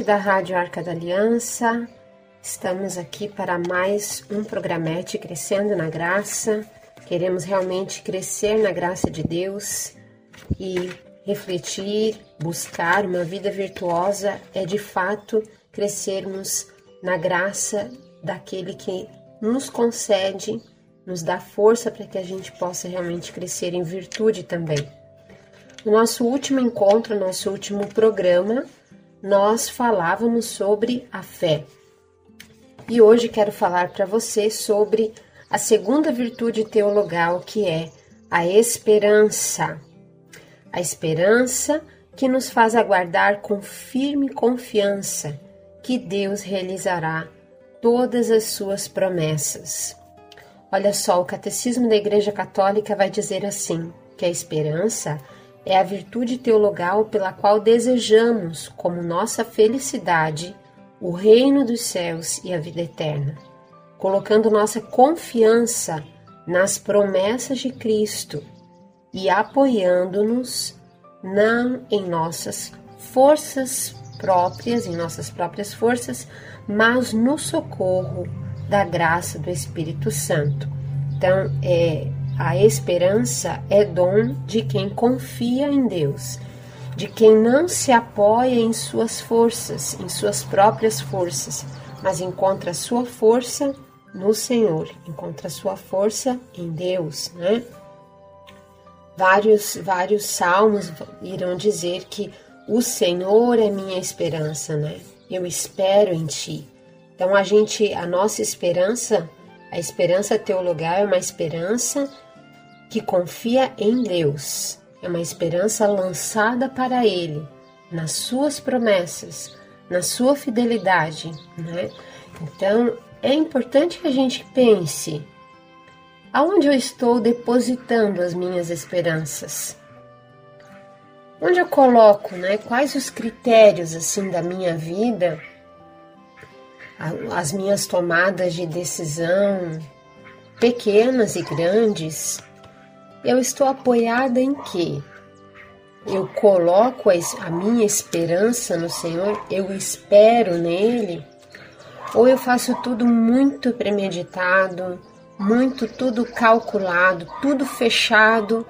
ouvinte da Rádio Arca da Aliança, estamos aqui para mais um programete Crescendo na Graça. Queremos realmente crescer na graça de Deus e refletir, buscar uma vida virtuosa é de fato crescermos na graça daquele que nos concede, nos dá força para que a gente possa realmente crescer em virtude também. No nosso último encontro, nosso último programa, nós falávamos sobre a fé. E hoje quero falar para você sobre a segunda virtude teologal, que é a esperança. A esperança que nos faz aguardar com firme confiança que Deus realizará todas as suas promessas. Olha só, o Catecismo da Igreja Católica vai dizer assim: que a esperança é a virtude teologal pela qual desejamos, como nossa felicidade, o reino dos céus e a vida eterna, colocando nossa confiança nas promessas de Cristo e apoiando-nos não em nossas forças próprias, em nossas próprias forças, mas no socorro da graça do Espírito Santo. Então, é a esperança é dom de quem confia em Deus, de quem não se apoia em suas forças, em suas próprias forças, mas encontra sua força no Senhor, encontra sua força em Deus, né? Vários, vários salmos irão dizer que o Senhor é minha esperança, né? Eu espero em Ti. Então a gente, a nossa esperança, a esperança teologal é uma esperança que confia em Deus. É uma esperança lançada para Ele, nas suas promessas, na sua fidelidade, né? Então, é importante que a gente pense aonde eu estou depositando as minhas esperanças. Onde eu coloco, né? Quais os critérios assim da minha vida, as minhas tomadas de decisão, pequenas e grandes, eu estou apoiada em quê? Eu coloco a minha esperança no Senhor, eu espero nele, ou eu faço tudo muito premeditado, muito tudo calculado, tudo fechado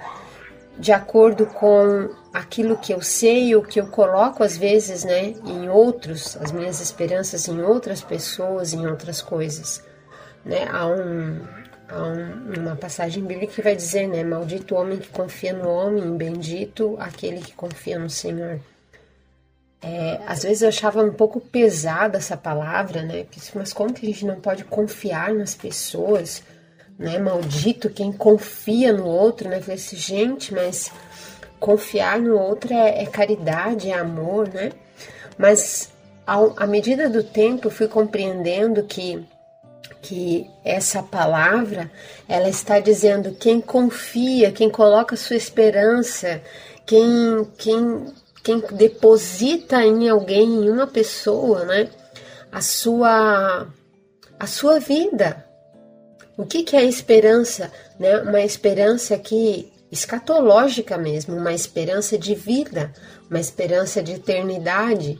de acordo com aquilo que eu sei, o que eu coloco às vezes, né, em outros, as minhas esperanças em outras pessoas, em outras coisas, né? Há um Há um, uma passagem bíblica que vai dizer, né? Maldito o homem que confia no homem, bendito aquele que confia no Senhor. É, às vezes eu achava um pouco pesada essa palavra, né? Mas como que a gente não pode confiar nas pessoas, né? Maldito quem confia no outro, né? Falei assim, gente, mas confiar no outro é, é caridade, é amor, né? Mas ao, à medida do tempo eu fui compreendendo que que essa palavra ela está dizendo quem confia, quem coloca sua esperança, quem quem quem deposita em alguém, em uma pessoa, né, a sua a sua vida. O que, que é esperança? Né? Uma esperança que escatológica mesmo, uma esperança de vida, uma esperança de eternidade.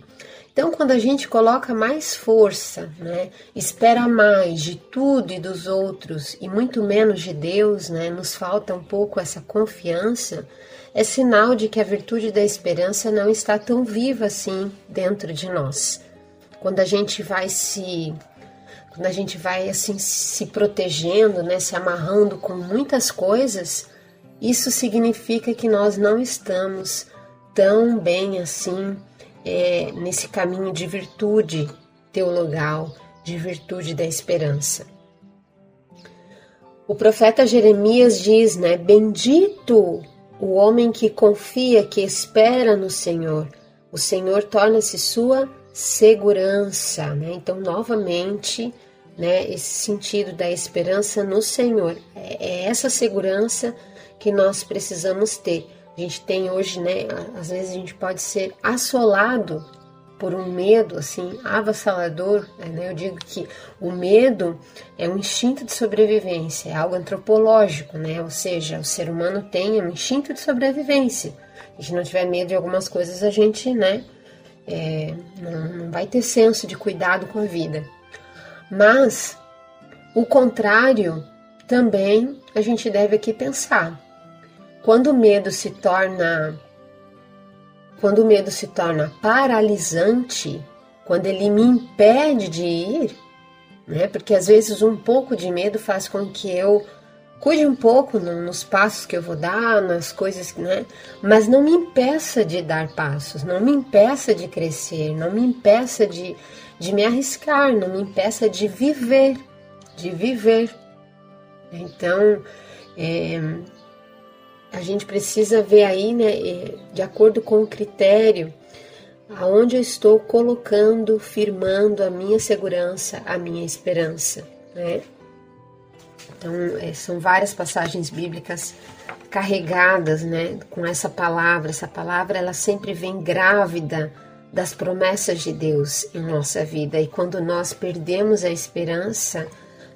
Então, quando a gente coloca mais força, né, espera mais de tudo e dos outros e muito menos de Deus, né, nos falta um pouco essa confiança, é sinal de que a virtude da esperança não está tão viva assim dentro de nós. Quando a gente vai se quando a gente vai assim se protegendo, né, se amarrando com muitas coisas, isso significa que nós não estamos tão bem assim é, nesse caminho de virtude teologal, de virtude da esperança. O profeta Jeremias diz, né? Bendito o homem que confia, que espera no Senhor. O Senhor torna-se sua segurança, né? Então, novamente, né, esse sentido da esperança no Senhor. É, é essa segurança que nós precisamos ter a gente tem hoje, né? Às vezes a gente pode ser assolado por um medo assim avassalador. Né? Eu digo que o medo é um instinto de sobrevivência, é algo antropológico, né? Ou seja, o ser humano tem um instinto de sobrevivência. Se não tiver medo de algumas coisas, a gente, né? é, não, não vai ter senso de cuidado com a vida. Mas o contrário também a gente deve aqui pensar. Quando o medo se torna quando o medo se torna paralisante, quando ele me impede de ir, né? Porque às vezes um pouco de medo faz com que eu cuide um pouco nos passos que eu vou dar, nas coisas, né? Mas não me impeça de dar passos, não me impeça de crescer, não me impeça de, de me arriscar, não me impeça de viver, de viver. Então, é, a gente precisa ver aí, né, de acordo com o critério, aonde eu estou colocando, firmando a minha segurança, a minha esperança, né? Então, é, são várias passagens bíblicas carregadas, né, com essa palavra. Essa palavra, ela sempre vem grávida das promessas de Deus em nossa vida. E quando nós perdemos a esperança,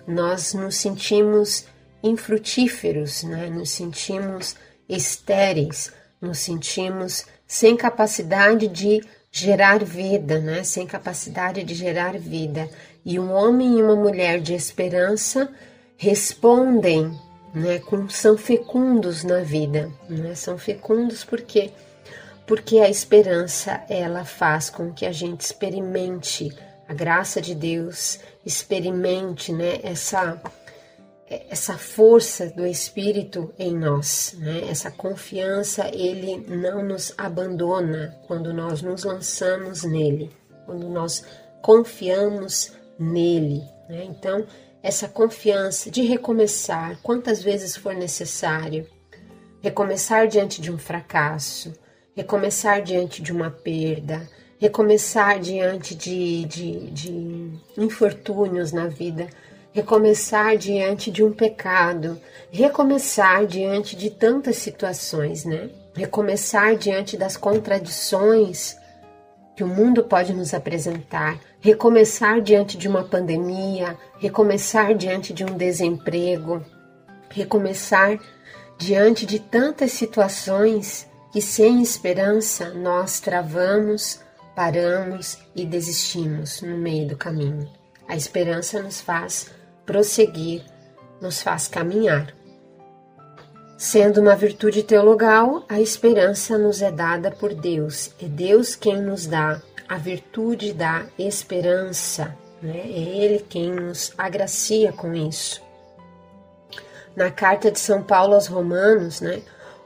nós nos sentimos infrutíferos, né? nos sentimos estéreis, nos sentimos sem capacidade de gerar vida, né? sem capacidade de gerar vida. E um homem e uma mulher de esperança respondem, né, com, são fecundos na vida, né? São fecundos porque porque a esperança ela faz com que a gente experimente a graça de Deus, experimente, né, essa essa força do Espírito em nós, né? Essa confiança, ele não nos abandona quando nós nos lançamos nele, quando nós confiamos nele, né? Então, essa confiança de recomeçar quantas vezes for necessário, recomeçar diante de um fracasso, recomeçar diante de uma perda, recomeçar diante de, de, de infortúnios na vida, recomeçar diante de um pecado, recomeçar diante de tantas situações, né? Recomeçar diante das contradições que o mundo pode nos apresentar, recomeçar diante de uma pandemia, recomeçar diante de um desemprego, recomeçar diante de tantas situações que sem esperança nós travamos, paramos e desistimos no meio do caminho. A esperança nos faz prosseguir, nos faz caminhar. Sendo uma virtude teologal, a esperança nos é dada por Deus. É Deus quem nos dá a virtude da esperança. Né? É Ele quem nos agracia com isso. Na carta de São Paulo aos Romanos, né?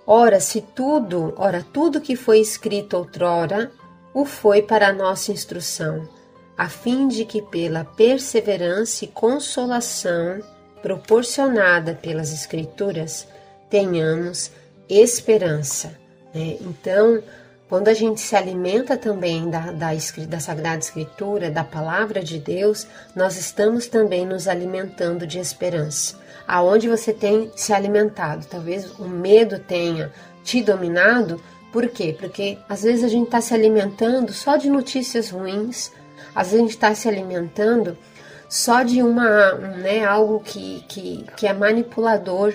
Ora, se tudo, ora, tudo que foi escrito outrora, o foi para a nossa instrução, a fim de que pela perseverança e consolação proporcionada pelas Escrituras, tenhamos esperança. Né? Então, quando a gente se alimenta também da, da, da, Sagrada Escritura, da Palavra de Deus, nós estamos também nos alimentando de esperança. Aonde você tem se alimentado? Talvez o medo tenha te dominado. Por quê? Porque às vezes a gente está se alimentando só de notícias ruins, às vezes a gente está se alimentando só de uma, né, algo que, que, que é manipulador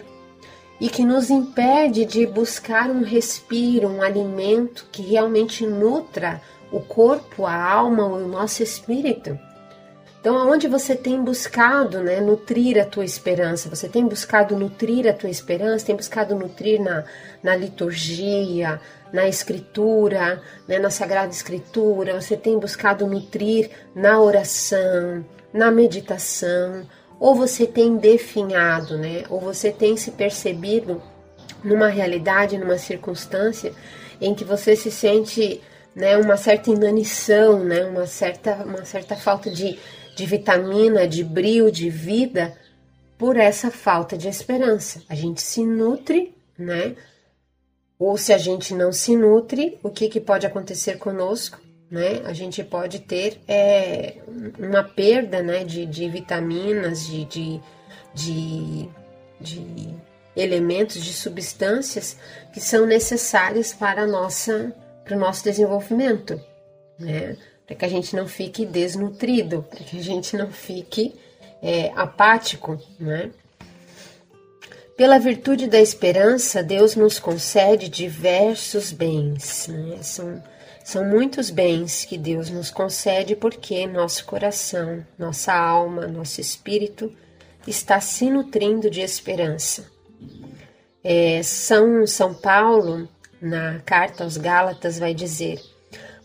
e que nos impede de buscar um respiro, um alimento que realmente nutra o corpo, a alma, o nosso espírito. Então, aonde você tem buscado né, nutrir a tua esperança? Você tem buscado nutrir a tua esperança? Tem buscado nutrir na, na liturgia, na escritura, né, na Sagrada Escritura? Você tem buscado nutrir na oração, na meditação? ou você tem definhado, né? Ou você tem se percebido numa realidade, numa circunstância em que você se sente, né, uma certa inanição, né, uma certa, uma certa falta de, de vitamina, de brilho, de vida, por essa falta de esperança. A gente se nutre, né? Ou se a gente não se nutre, o que, que pode acontecer conosco? né? A gente pode ter é, uma perda, né, de, de vitaminas, de, de, de, de elementos, de substâncias que são necessárias para, nossa, para o nosso desenvolvimento, né? Para que a gente não fique desnutrido, para que a gente não fique é, apático, né? Pela virtude da esperança, Deus nos concede diversos bens. Né? São São muitos bens que Deus nos concede porque nosso coração, nossa alma, nosso espírito está se nutrindo de esperança. É, São, São Paulo, na carta aos Gálatas, vai dizer: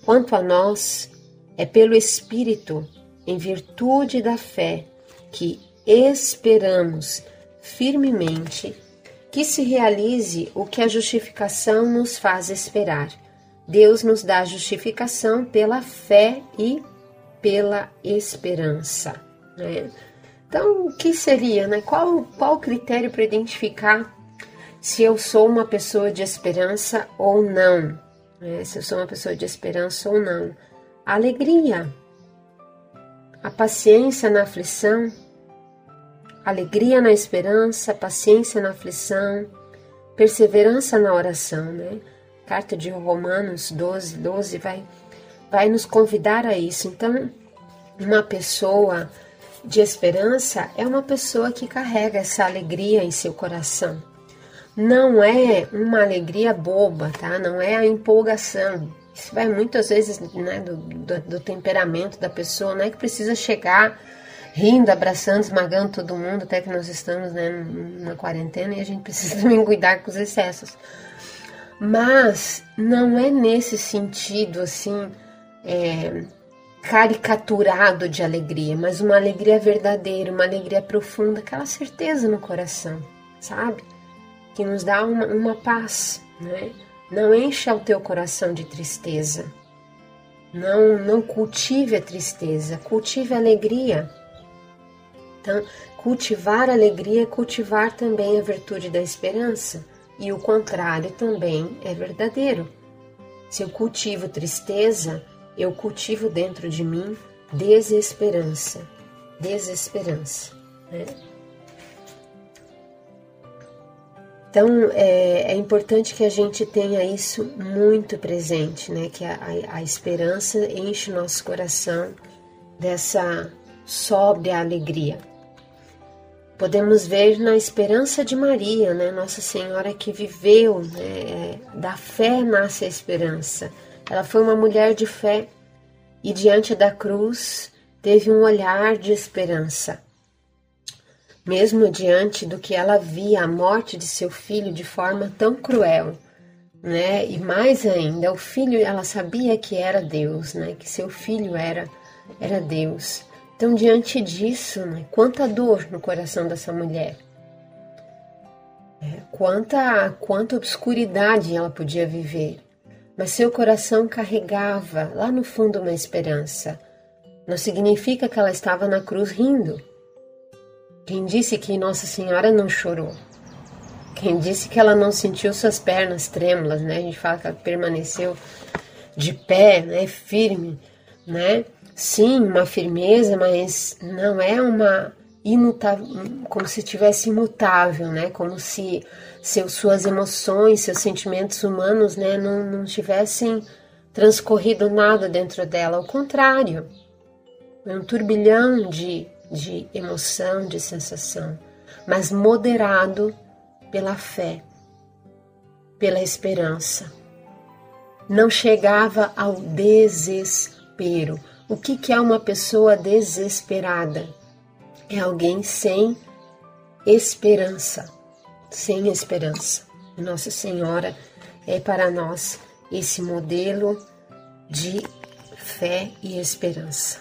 Quanto a nós, é pelo Espírito, em virtude da fé, que esperamos firmemente que se realize o que a justificação nos faz esperar Deus nos dá justificação pela fé e pela esperança. Né? Então, o que seria, né? Qual, qual critério para identificar se eu sou uma pessoa de esperança ou não? Né? Se eu sou uma pessoa de esperança ou não? A alegria, a paciência na aflição, alegria na esperança, paciência na aflição, perseverança na oração, né? carta de Romanos 12, 12 vai, vai nos convidar a isso. Então, uma pessoa de esperança é uma pessoa que carrega essa alegria em seu coração. Não é uma alegria boba, tá? Não é a empolgação. Isso vai muitas vezes né, do, do, do temperamento da pessoa, não é que precisa chegar rindo, abraçando, esmagando todo mundo, até que nós estamos né, na quarentena e a gente precisa também cuidar com os excessos. Mas não é nesse sentido assim é, caricaturado de alegria, mas uma alegria verdadeira, uma alegria profunda, aquela certeza no coração, sabe? Que nos dá uma, uma paz, né? Não encha o teu coração de tristeza. Não, não cultive a tristeza, cultive a alegria. Então, cultivar a alegria é cultivar também a virtude da esperança e o contrário também é verdadeiro. Se eu cultivo tristeza, eu cultivo dentro de mim desesperança. Desesperança. Né? Então é, é, importante que a gente tenha isso muito presente, né? Que a, a, a esperança enche o nosso coração dessa sóbria alegria podemos ver na esperança de Maria, né? Nossa Senhora que viveu, né? da fé nasce a esperança. Ela foi uma mulher de fé e diante da cruz teve um olhar de esperança. Mesmo diante do que ela via a morte de seu filho de forma tão cruel, né? E mais ainda, o filho, ela sabia que era Deus, né? Que seu filho era era Deus. Então, diante disso, né, quanta dor no coração dessa mulher, é, quanta, quanta obscuridade ela podia viver, mas seu coração carregava lá no fundo uma esperança. Não significa que ela estava na cruz rindo. Quem disse que Nossa Senhora não chorou? Quem disse que ela não sentiu suas pernas trêmulas, né? A gente fala que ela permaneceu de pé, né? Firme, né? Sim, uma firmeza, mas não é uma imutável, como se tivesse imutável, né? Como se seus, suas emoções, seus sentimentos humanos, né, não, não tivessem transcorrido nada dentro dela. Ao contrário, é um turbilhão de, de emoção, de sensação, mas moderado pela fé, pela esperança. Não chegava ao desespero, o que, que é uma pessoa desesperada? É alguém sem esperança. Sem esperança. Nossa Senhora é para nós esse modelo de fé e esperança.